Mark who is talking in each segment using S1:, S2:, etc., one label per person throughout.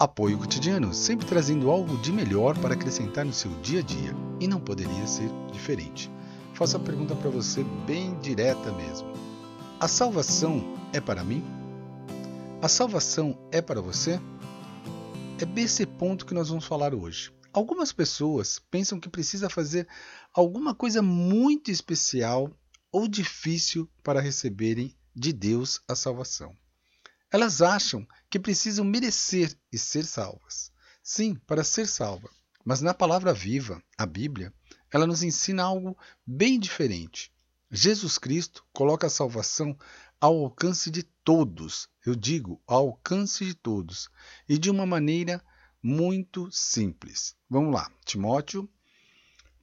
S1: Apoio cotidiano, sempre trazendo algo de melhor para acrescentar no seu dia a dia. E não poderia ser diferente. Faço a pergunta para você bem direta mesmo. A salvação é para mim? A salvação é para você? É desse ponto que nós vamos falar hoje. Algumas pessoas pensam que precisa fazer alguma coisa muito especial ou difícil para receberem de Deus a salvação. Elas acham que precisam merecer e ser salvas. Sim, para ser salva. Mas na palavra viva, a Bíblia, ela nos ensina algo bem diferente. Jesus Cristo coloca a salvação ao alcance de todos. Eu digo, ao alcance de todos. E de uma maneira muito simples. Vamos lá, Timóteo.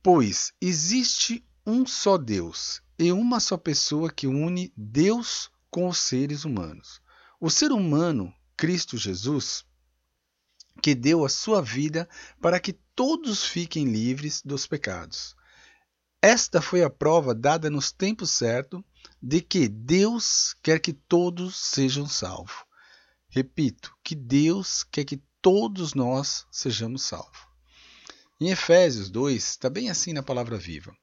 S1: Pois existe um só Deus e uma só pessoa que une Deus com os seres humanos o ser humano, Cristo Jesus, que deu a sua vida para que todos fiquem livres dos pecados. Esta foi a prova dada nos tempos certos de que Deus quer que todos sejam salvos. Repito, que Deus quer que todos nós sejamos salvos. Em Efésios 2, está bem assim na palavra viva.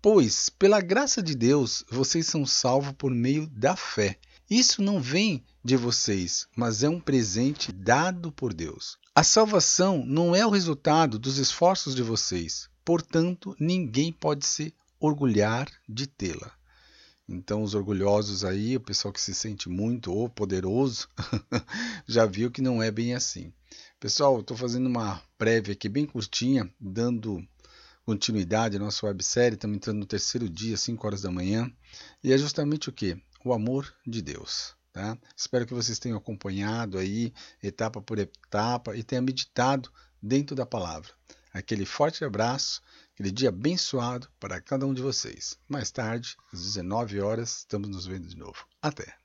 S1: Pois, pela graça de Deus, vocês são salvos por meio da fé. Isso não vem de vocês, mas é um presente dado por Deus. A salvação não é o resultado dos esforços de vocês, portanto, ninguém pode se orgulhar de tê-la. Então, os orgulhosos aí, o pessoal que se sente muito ou poderoso, já viu que não é bem assim. Pessoal, estou fazendo uma prévia aqui bem curtinha, dando continuidade à nossa websérie. Estamos entrando no terceiro dia, 5 horas da manhã. E é justamente o que? O amor de Deus. Tá? Espero que vocês tenham acompanhado aí, etapa por etapa, e tenham meditado dentro da palavra. Aquele forte abraço, aquele dia abençoado para cada um de vocês. Mais tarde, às 19 horas, estamos nos vendo de novo. Até!